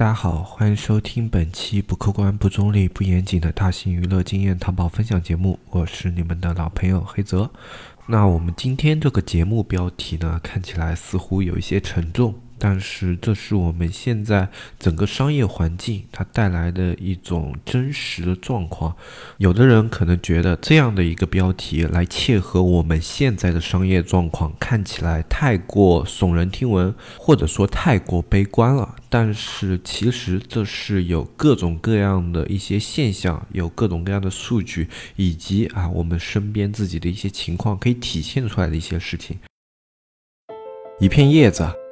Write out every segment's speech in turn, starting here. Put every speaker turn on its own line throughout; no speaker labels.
大家好，欢迎收听本期不客观、不中立、不严谨的大型娱乐经验淘宝分享节目，我是你们的老朋友黑泽。那我们今天这个节目标题呢，看起来似乎有一些沉重。但是，这是我们现在整个商业环境它带来的一种真实的状况。有的人可能觉得这样的一个标题来切合我们现在的商业状况，看起来太过耸人听闻，或者说太过悲观了。但是，其实这是有各种各样的一些现象，有各种各样的数据，以及啊我们身边自己的一些情况可以体现出来的一些事情。
一片叶子。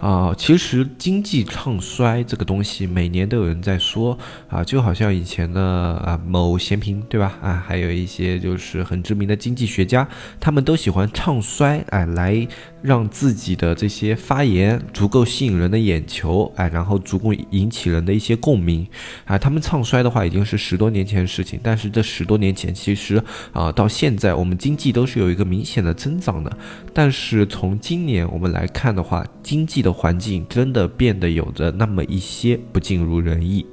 啊，其实经济唱衰这个东西，每年都有人在说啊，就好像以前的啊某闲评对吧？啊，还有一些就是很知名的经济学家，他们都喜欢唱衰，哎，来让自己的这些发言足够吸引人的眼球，哎，然后足够引起人的一些共鸣，啊，他们唱衰的话已经是十多年前的事情，但是这十多年前其实啊到现在我们经济都是有一个明显的增长的，但是从今年我们来看的话，经济。的环境真的变得有着那么一些不尽如人意。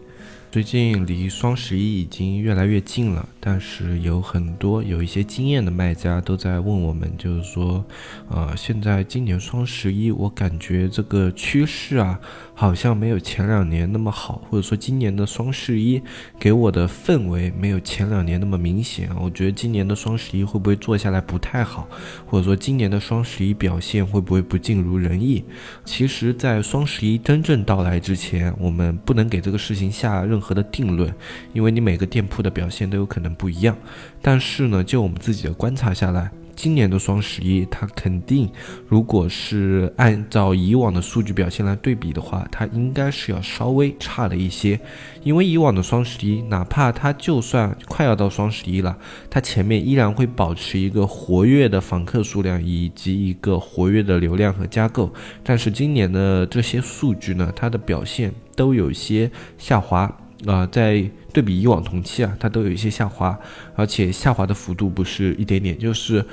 最近离双十一已经越来越近了，但是有很多有一些经验的卖家都在问我们，就是说，呃，现在今年双十一，我感觉这个趋势啊，好像没有前两年那么好，或者说今年的双十一给我的氛围没有前两年那么明显。我觉得今年的双十一会不会做下来不太好，或者说今年的双十一表现会不会不尽如人意？其实，在双十一真正到来之前，我们不能给这个事情下任和的定论，因为你每个店铺的表现都有可能不一样。但是呢，就我们自己的观察下来，今年的双十一，它肯定，如果是按照以往的数据表现来对比的话，它应该是要稍微差了一些。因为以往的双十一，哪怕它就算快要到双十一了，它前面依然会保持一个活跃的访客数量以及一个活跃的流量和加购。但是今年的这些数据呢，它的表现都有些下滑。啊，在对比以往同期啊，它都有一些下滑，而且下滑的幅度不是一点点，就是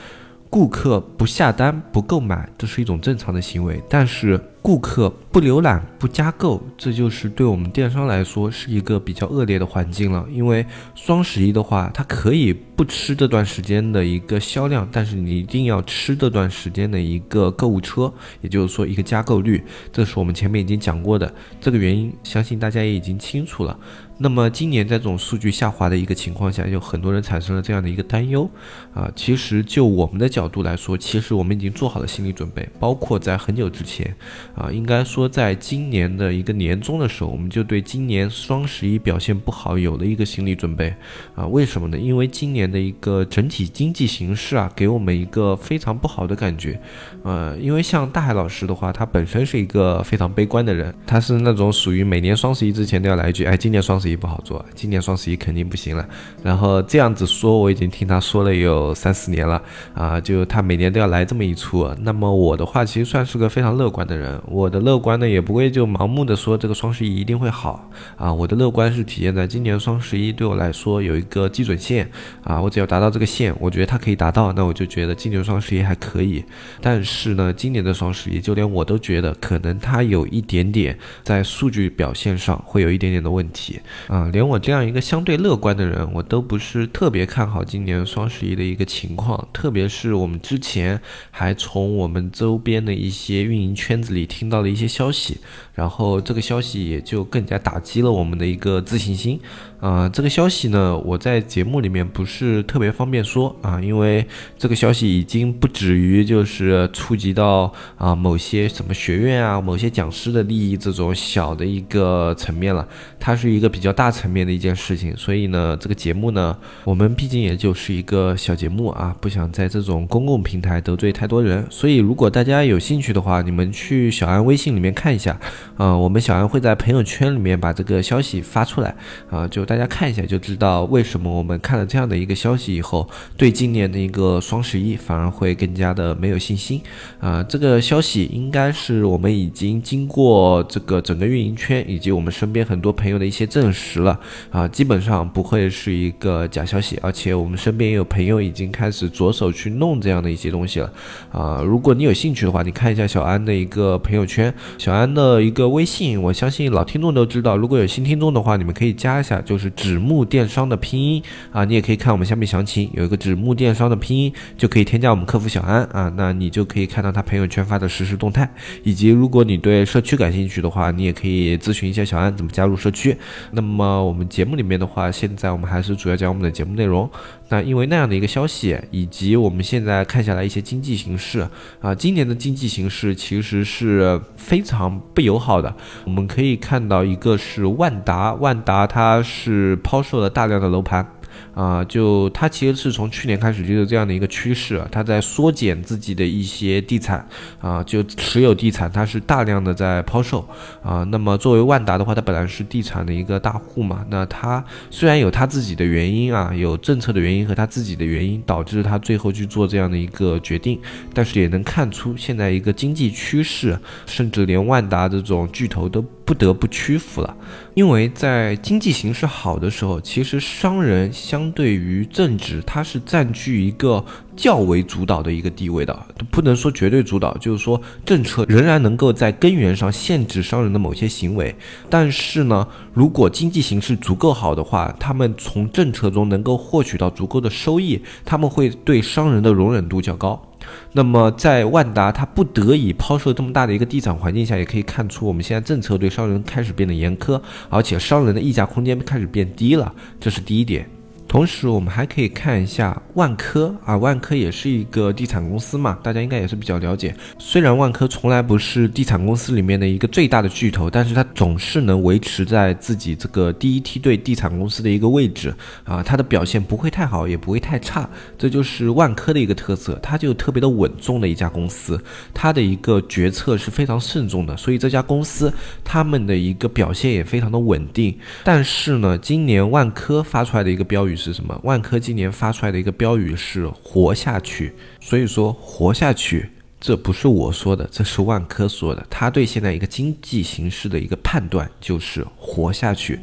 顾客不下单、不购买，这是一种正常的行为，但是。顾客不浏览不加购，这就是对我们电商来说是一个比较恶劣的环境了。因为双十一的话，它可以不吃这段时间的一个销量，但是你一定要吃这段时间的一个购物车，也就是说一个加购率。这是我们前面已经讲过的，这个原因相信大家也已经清楚了。那么今年在这种数据下滑的一个情况下，有很多人产生了这样的一个担忧啊。其实就我们的角度来说，其实我们已经做好了心理准备，包括在很久之前。啊，应该说，在今年的一个年终的时候，我们就对今年双十一表现不好有了一个心理准备。啊，为什么呢？因为今年的一个整体经济形势啊，给我们一个非常不好的感觉。呃，因为像大海老师的话，他本身是一个非常悲观的人，他是那种属于每年双十一之前都要来一句，哎，今年双十一不好做，今年双十一肯定不行了。然后这样子说，我已经听他说了有三四年了。啊，就他每年都要来这么一出。那么我的话，其实算是个非常乐观的人。我的乐观呢，也不会就盲目的说这个双十一一定会好啊。我的乐观是体现在今年双十一对我来说有一个基准线啊，我只要达到这个线，我觉得它可以达到，那我就觉得今年双十一还可以。但是呢，今年的双十一，就连我都觉得可能它有一点点在数据表现上会有一点点的问题啊。连我这样一个相对乐观的人，我都不是特别看好今年双十一的一个情况，特别是我们之前还从我们周边的一些运营圈子里。听到了一些消息，然后这个消息也就更加打击了我们的一个自信心。啊，这个消息呢，我在节目里面不是特别方便说啊，因为这个消息已经不止于就是触及到啊某些什么学院啊、某些讲师的利益这种小的一个层面了，它是一个比较大层面的一件事情。所以呢，这个节目呢，我们毕竟也就是一个小节目啊，不想在这种公共平台得罪太多人。所以如果大家有兴趣的话，你们去。小安微信里面看一下，啊，我们小安会在朋友圈里面把这个消息发出来，啊，就大家看一下就知道为什么我们看了这样的一个消息以后，对今年的一个双十一反而会更加的没有信心，啊，这个消息应该是我们已经经过这个整个运营圈以及我们身边很多朋友的一些证实了，啊，基本上不会是一个假消息，而且我们身边也有朋友已经开始着手去弄这样的一些东西了，啊，如果你有兴趣的话，你看一下小安的一个朋友圈，小安的一个微信，我相信老听众都知道。如果有新听众的话，你们可以加一下，就是纸木电商的拼音啊，你也可以看我们下面详情，有一个纸木电商的拼音，就可以添加我们客服小安啊，那你就可以看到他朋友圈发的实时动态，以及如果你对社区感兴趣的话，你也可以咨询一下小安怎么加入社区。那么我们节目里面的话，现在我们还是主要讲我们的节目内容。那因为那样的一个消息，以及我们现在看下来一些经济形势啊，今年的经济形势其实是非常不友好的。我们可以看到，一个是万达，万达它是抛售了大量的楼盘。啊，就它其实是从去年开始就有这样的一个趋势，它在缩减自己的一些地产啊，就持有地产，它是大量的在抛售啊。那么作为万达的话，它本来是地产的一个大户嘛，那它虽然有它自己的原因啊，有政策的原因和它自己的原因，导致它最后去做这样的一个决定，但是也能看出现在一个经济趋势，甚至连万达这种巨头都。不得不屈服了，因为在经济形势好的时候，其实商人相对于政治，它是占据一个较为主导的一个地位的，不能说绝对主导，就是说政策仍然能够在根源上限制商人的某些行为。但是呢，如果经济形势足够好的话，他们从政策中能够获取到足够的收益，他们会对商人的容忍度较高。那么，在万达它不得已抛售这么大的一个地产环境下，也可以看出我们现在政策对商人开始变得严苛，而且商人的溢价空间开始变低了，这是第一点。同时，我们还可以看一下万科啊，万科也是一个地产公司嘛，大家应该也是比较了解。虽然万科从来不是地产公司里面的一个最大的巨头，但是它总是能维持在自己这个第一梯队地产公司的一个位置啊，它的表现不会太好，也不会太差，这就是万科的一个特色，它就特别的稳重的一家公司，它的一个决策是非常慎重的，所以这家公司他们的一个表现也非常的稳定。但是呢，今年万科发出来的一个标语。是什么？万科今年发出来的一个标语是“活下去”，所以说“活下去”这不是我说的，这是万科说的。他对现在一个经济形势的一个判断就是“活下去”。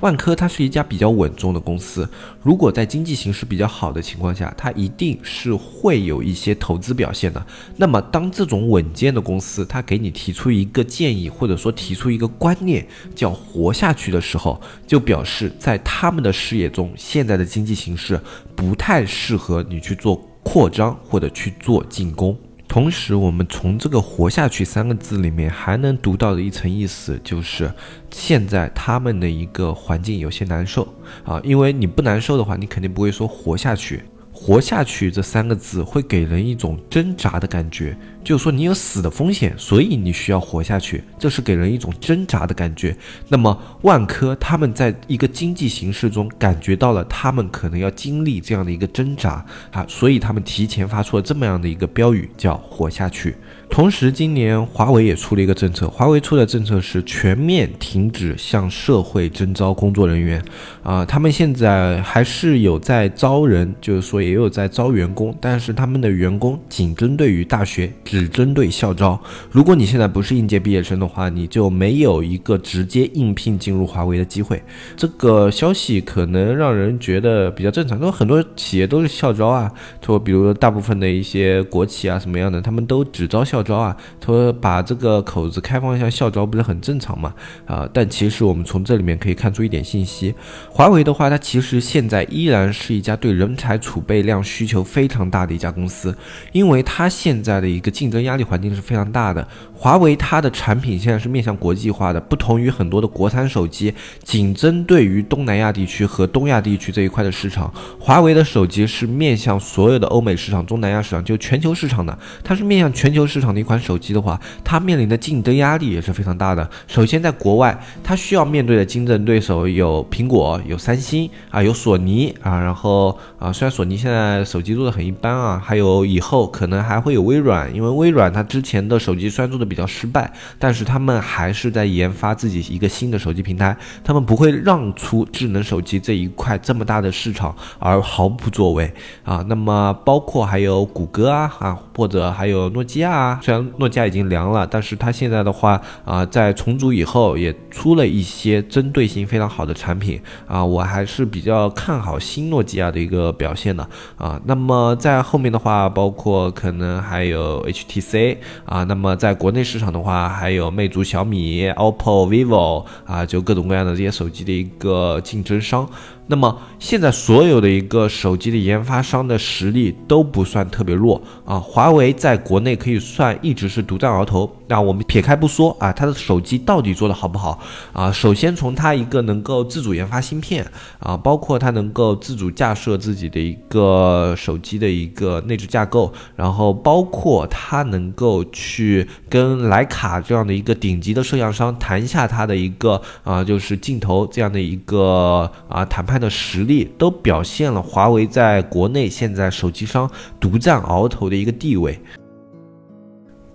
万科它是一家比较稳重的公司，如果在经济形势比较好的情况下，它一定是会有一些投资表现的。那么，当这种稳健的公司它给你提出一个建议，或者说提出一个观念叫活下去的时候，就表示在他们的视野中，现在的经济形势不太适合你去做扩张或者去做进攻。同时，我们从这个“活下去”三个字里面还能读到的一层意思，就是现在他们的一个环境有些难受啊，因为你不难受的话，你肯定不会说活下去。活下去这三个字会给人一种挣扎的感觉，就是说你有死的风险，所以你需要活下去，这是给人一种挣扎的感觉。那么万科他们在一个经济形势中感觉到了他们可能要经历这样的一个挣扎啊，所以他们提前发出了这么样的一个标语，叫活下去。同时，今年华为也出了一个政策，华为出的政策是全面停止向社会征招工作人员，啊，他们现在还是有在招人，就是说也有在招员工，但是他们的员工仅针对于大学，只针对校招。如果你现在不是应届毕业生的话，你就没有一个直接应聘进入华为的机会。这个消息可能让人觉得比较正常，因为很多企业都是校招啊，说比如大部分的一些国企啊什么样的，他们都只招校。招啊，说把这个口子开放一下校招不是很正常嘛？啊，但其实我们从这里面可以看出一点信息，华为的话，它其实现在依然是一家对人才储备量需求非常大的一家公司，因为它现在的一个竞争压力环境是非常大的。华为它的产品现在是面向国际化的，不同于很多的国产手机，仅针对于东南亚地区和东亚地区这一块的市场，华为的手机是面向所有的欧美市场、东南亚市场，就全球市场的，它是面向全球市场。的一款手机的话，它面临的竞争压力也是非常大的。首先，在国外，它需要面对的竞争对手有苹果、有三星啊、有索尼啊，然后啊，虽然索尼现在现在手机做的很一般啊，还有以后可能还会有微软，因为微软它之前的手机虽然做的比较失败，但是他们还是在研发自己一个新的手机平台，他们不会让出智能手机这一块这么大的市场而毫不作为啊。那么包括还有谷歌啊啊，或者还有诺基亚啊，虽然诺基亚已经凉了，但是它现在的话啊，在重组以后也出了一些针对性非常好的产品啊，我还是比较看好新诺基亚的一个表现的啊。那么在后面的话，包括可能还有 HTC 啊，那么在国内市场的话，还有魅族、小米、OPPO、vivo 啊，就各种各样的这些手机的一个竞争商。那么现在所有的一个手机的研发商的实力都不算特别弱啊，华为在国内可以算一直是独占鳌头。那我们撇开不说啊，它的手机到底做的好不好啊？首先从它一个能够自主研发芯片啊，包括它能够自主架设自己的一个手机的一个内置架构，然后包括它能够去跟徕卡这样的一个顶级的摄像商谈一下它的一个啊，就是镜头这样的一个啊谈判。的实力都表现了华为在国内现在手机商独占鳌头的一个地位。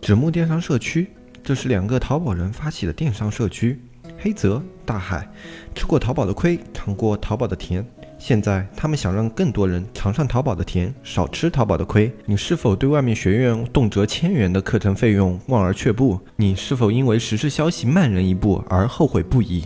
纸木电商社区，这是两个淘宝人发起的电商社区。黑泽大海吃过淘宝的亏，尝过淘宝的甜，现在他们想让更多人尝上淘宝的甜，少吃淘宝的亏。你是否对外面学院动辄千元的课程费用望而却步？你是否因为实时消息慢人一步而后悔不已？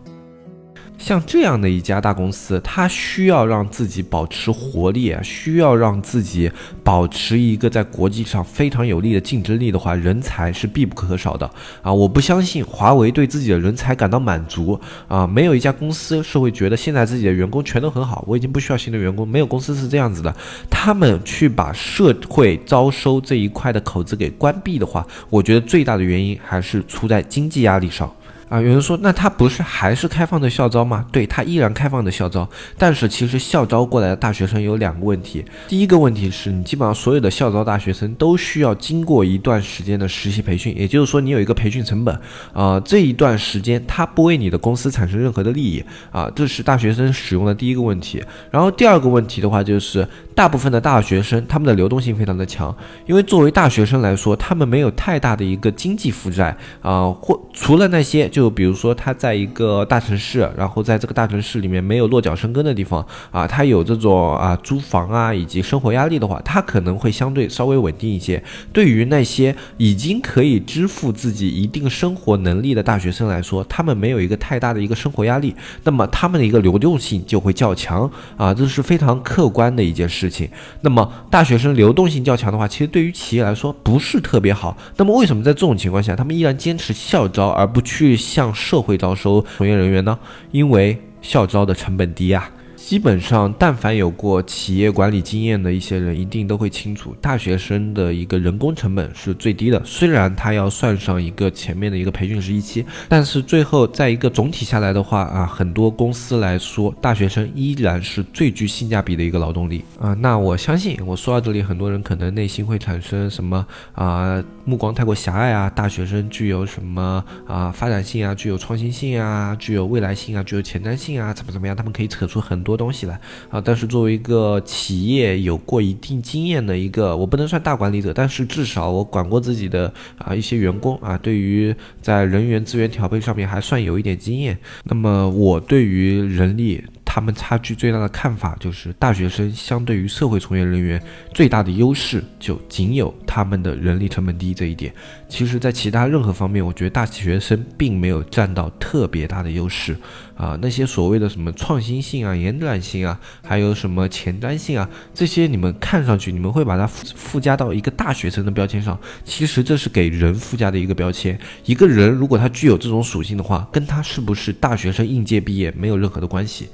像这样的一家大公司，它需要让自己保持活力，需要让自己保持一个在国际上非常有利的竞争力的话，人才是必不可少的啊！我不相信华为对自己的人才感到满足啊！没有一家公司是会觉得现在自己的员工全都很好，我已经不需要新的员工。没有公司是这样子的，他们去把社会招收这一块的口子给关闭的话，我觉得最大的原因还是出在经济压力上。啊，有人说，那他不是还是开放的校招吗？对他依然开放的校招，但是其实校招过来的大学生有两个问题。第一个问题是你基本上所有的校招大学生都需要经过一段时间的实习培训，也就是说你有一个培训成本啊，这一段时间他不为你的公司产生任何的利益啊，这是大学生使用的第一个问题。然后第二个问题的话就是。大部分的大学生，他们的流动性非常的强，因为作为大学生来说，他们没有太大的一个经济负债啊，或除了那些，就就比如说他在一个大城市，然后在这个大城市里面没有落脚生根的地方啊，他有这种啊租房啊以及生活压力的话，他可能会相对稍微稳定一些。对于那些已经可以支付自己一定生活能力的大学生来说，他们没有一个太大的一个生活压力，那么他们的一个流动性就会较强啊，这是非常客观的一件。事情，那么大学生流动性较强的话，其实对于企业来说不是特别好。那么为什么在这种情况下，他们依然坚持校招而不去向社会招收从业人员呢？因为校招的成本低呀。基本上，但凡有过企业管理经验的一些人，一定都会清楚，大学生的一个人工成本是最低的。虽然他要算上一个前面的一个培训实习期，但是最后在一个总体下来的话啊，很多公司来说，大学生依然是最具性价比的一个劳动力啊。那我相信，我说到这里，很多人可能内心会产生什么啊，目光太过狭隘啊，大学生具有什么啊发展性啊，具有创新性啊，具有未来性啊，具有前瞻性啊，怎么怎么样？他们可以扯出很多。多东西来啊！但是作为一个企业有过一定经验的一个，我不能算大管理者，但是至少我管过自己的啊一些员工啊，对于在人员资源调配上面还算有一点经验。那么我对于人力。他们差距最大的看法就是，大学生相对于社会从业人员最大的优势就仅有他们的人力成本低这一点。其实，在其他任何方面，我觉得大学生并没有占到特别大的优势啊。那些所谓的什么创新性啊、延展性啊，还有什么前瞻性啊，这些你们看上去，你们会把它附附加到一个大学生的标签上。其实这是给人附加的一个标签。一个人如果他具有这种属性的话，跟他是不是大学生应届毕业没有任何的关系。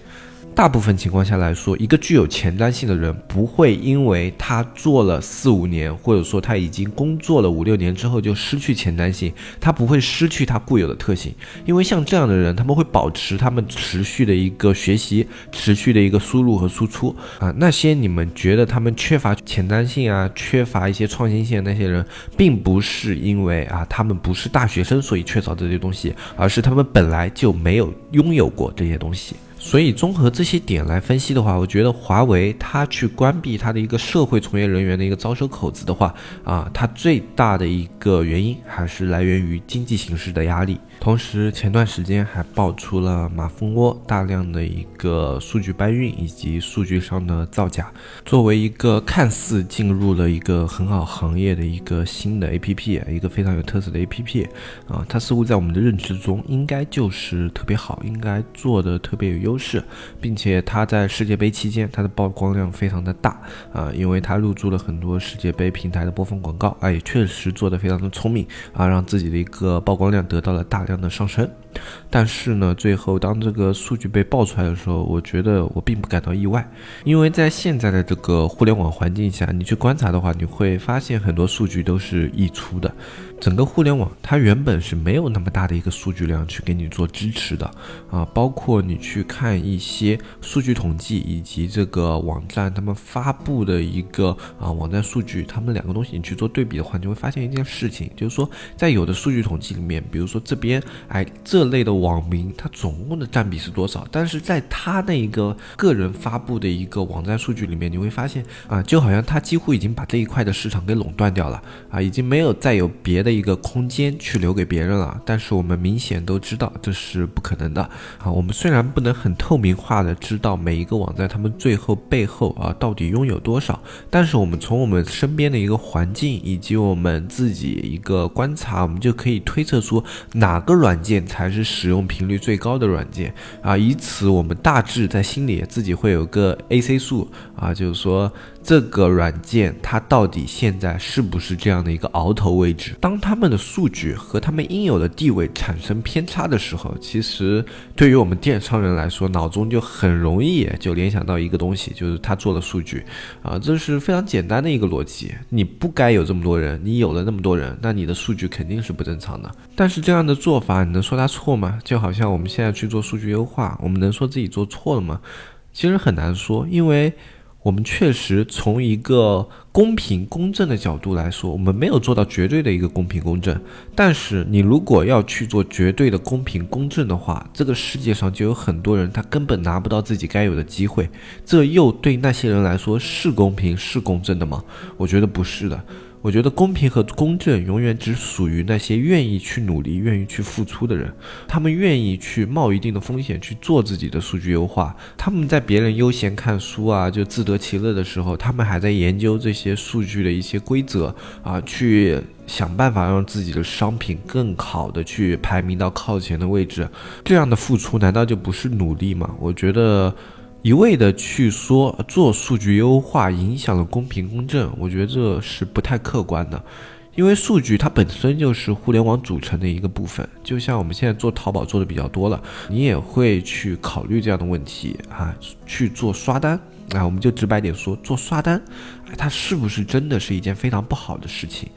大部分情况下来说，一个具有前瞻性的人不会因为他做了四五年，或者说他已经工作了五六年之后就失去前瞻性，他不会失去他固有的特性，因为像这样的人，他们会保持他们持续的一个学习，持续的一个输入和输出啊。那些你们觉得他们缺乏前瞻性啊，缺乏一些创新性的那些人，并不是因为啊他们不是大学生所以缺少这些东西，而是他们本来就没有拥有过这些东西。所以综合这些点来分析的话，我觉得华为它去关闭它的一个社会从业人员的一个招收口子的话，啊，它最大的一个原因还是来源于经济形势的压力。同时，前段时间还爆出了马蜂窝大量的一个数据搬运以及数据上的造假。作为一个看似进入了一个很好行业的一个新的 APP，一个非常有特色的 APP，啊，它似乎在我们的认知中应该就是特别好，应该做的特别有优势，并且它在世界杯期间它的曝光量非常的大，啊，因为它入驻了很多世界杯平台的播放广告，哎，也确实做的非常的聪明，啊，让自己的一个曝光量得到了大量。的上升，但是呢，最后当这个数据被爆出来的时候，我觉得我并不感到意外，因为在现在的这个互联网环境下，你去观察的话，你会发现很多数据都是溢出的。整个互联网它原本是没有那么大的一个数据量去给你做支持的啊，包括你去看一些数据统计以及这个网站他们发布的一个啊网站数据，他们两个东西你去做对比的话，你会发现一件事情，就是说在有的数据统计里面，比如说这边哎这类的网民它总共的占比是多少，但是在他那一个个人发布的一个网站数据里面，你会发现啊就好像他几乎已经把这一块的市场给垄断掉了啊，已经没有再有别的。的一个空间去留给别人了，但是我们明显都知道这是不可能的啊！我们虽然不能很透明化的知道每一个网站他们最后背后啊到底拥有多少，但是我们从我们身边的一个环境以及我们自己一个观察，我们就可以推测出哪个软件才是使用频率最高的软件啊！以此我们大致在心里自己会有个 AC 数啊，就是说。这个软件它到底现在是不是这样的一个鳌头位置？当他们的数据和他们应有的地位产生偏差的时候，其实对于我们电商人来说，脑中就很容易就联想到一个东西，就是他做了数据啊，这是非常简单的一个逻辑。你不该有这么多人，你有了那么多人，那你的数据肯定是不正常的。但是这样的做法，你能说他错吗？就好像我们现在去做数据优化，我们能说自己做错了吗？其实很难说，因为。我们确实从一个公平公正的角度来说，我们没有做到绝对的一个公平公正。但是，你如果要去做绝对的公平公正的话，这个世界上就有很多人他根本拿不到自己该有的机会。这又对那些人来说是公平是公正的吗？我觉得不是的。我觉得公平和公正永远只属于那些愿意去努力、愿意去付出的人。他们愿意去冒一定的风险去做自己的数据优化。他们在别人悠闲看书啊，就自得其乐的时候，他们还在研究这些数据的一些规则啊，去想办法让自己的商品更好的去排名到靠前的位置。这样的付出难道就不是努力吗？我觉得。一味的去说做数据优化影响了公平公正，我觉得这是不太客观的，因为数据它本身就是互联网组成的一个部分。就像我们现在做淘宝做的比较多了，你也会去考虑这样的问题啊，去做刷单啊，我们就直白点说，做刷单，它是不是真的是一件非常不好的事情？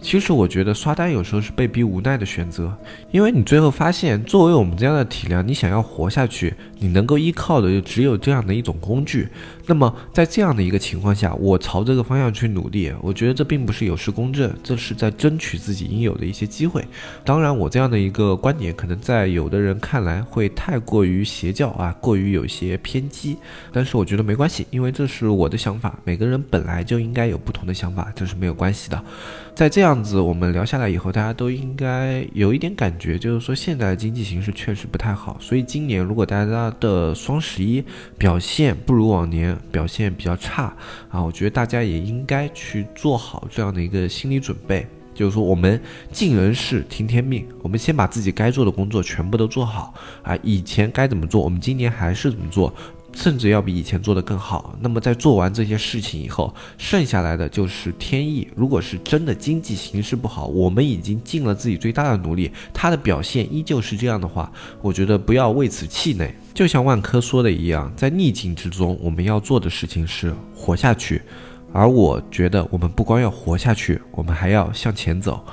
其实我觉得刷单有时候是被逼无奈的选择，因为你最后发现，作为我们这样的体量，你想要活下去，你能够依靠的就只有这样的一种工具。那么在这样的一个情况下，我朝这个方向去努力，我觉得这并不是有失公正，这是在争取自己应有的一些机会。当然，我这样的一个观点，可能在有的人看来会太过于邪教啊，过于有些偏激。但是我觉得没关系，因为这是我的想法，每个人本来就应该有不同的想法，这是没有关系的。在这样。这样子我们聊下来以后，大家都应该有一点感觉，就是说现在的经济形势确实不太好。所以今年如果大家的双十一表现不如往年，表现比较差啊，我觉得大家也应该去做好这样的一个心理准备，就是说我们尽人事听天命，我们先把自己该做的工作全部都做好啊，以前该怎么做，我们今年还是怎么做。甚至要比以前做得更好。那么在做完这些事情以后，剩下来的就是天意。如果是真的经济形势不好，我们已经尽了自己最大的努力，它的表现依旧是这样的话，我觉得不要为此气馁。就像万科说的一样，在逆境之中，我们要做的事情是活下去。而我觉得，我们不光要活下去，我们还要向前走。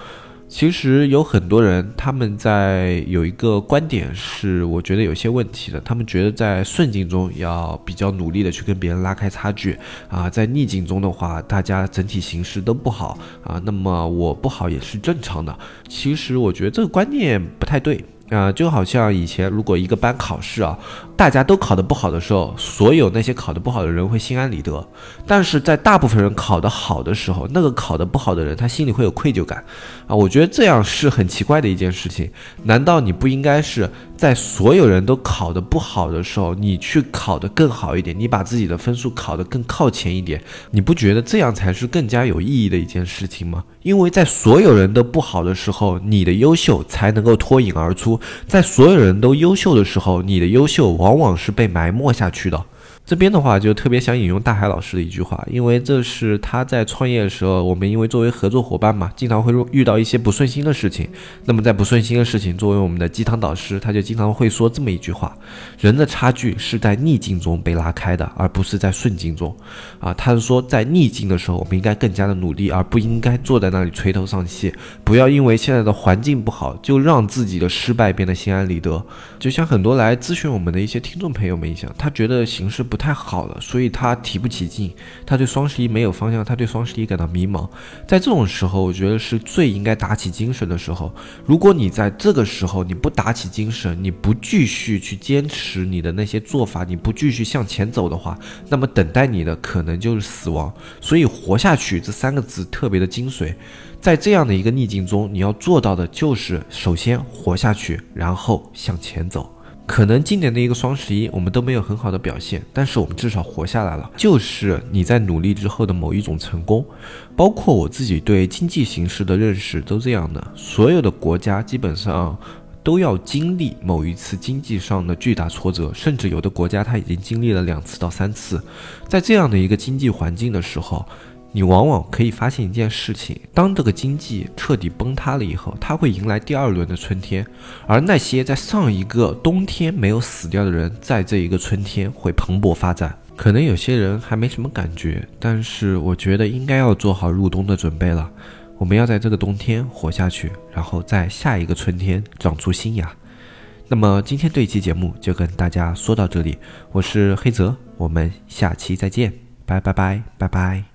其实有很多人，他们在有一个观点是，我觉得有些问题的。他们觉得在顺境中要比较努力的去跟别人拉开差距啊，在逆境中的话，大家整体形势都不好啊，那么我不好也是正常的。其实我觉得这个观念不太对。啊，就好像以前，如果一个班考试啊，大家都考得不好的时候，所有那些考得不好的人会心安理得；但是在大部分人考得好的时候，那个考得不好的人，他心里会有愧疚感。啊，我觉得这样是很奇怪的一件事情。难道你不应该是在所有人都考得不好的时候，你去考得更好一点，你把自己的分数考得更靠前一点？你不觉得这样才是更加有意义的一件事情吗？因为在所有人都不好的时候，你的优秀才能够脱颖而出。在所有人都优秀的时候，你的优秀往往是被埋没下去的。这边的话就特别想引用大海老师的一句话，因为这是他在创业的时候，我们因为作为合作伙伴嘛，经常会遇到一些不顺心的事情。那么在不顺心的事情，作为我们的鸡汤导师，他就经常会说这么一句话：人的差距是在逆境中被拉开的，而不是在顺境中。啊，他是说在逆境的时候，我们应该更加的努力，而不应该坐在那里垂头丧气。不要因为现在的环境不好，就让自己的失败变得心安理得。就像很多来咨询我们的一些听众朋友们一样，他觉得形势不。不太好了，所以他提不起劲，他对双十一没有方向，他对双十一感到迷茫。在这种时候，我觉得是最应该打起精神的时候。如果你在这个时候你不打起精神，你不继续去坚持你的那些做法，你不继续向前走的话，那么等待你的可能就是死亡。所以，活下去这三个字特别的精髓。在这样的一个逆境中，你要做到的就是首先活下去，然后向前走。可能今年的一个双十一，我们都没有很好的表现，但是我们至少活下来了，就是你在努力之后的某一种成功。包括我自己对经济形势的认识都这样的，所有的国家基本上都要经历某一次经济上的巨大挫折，甚至有的国家它已经经历了两次到三次，在这样的一个经济环境的时候。你往往可以发现一件事情：当这个经济彻底崩塌了以后，它会迎来第二轮的春天，而那些在上一个冬天没有死掉的人，在这一个春天会蓬勃发展。可能有些人还没什么感觉，但是我觉得应该要做好入冬的准备了。我们要在这个冬天活下去，然后在下一个春天长出新芽。那么今天这一期节目就跟大家说到这里，我是黑泽，我们下期再见，拜拜拜拜拜。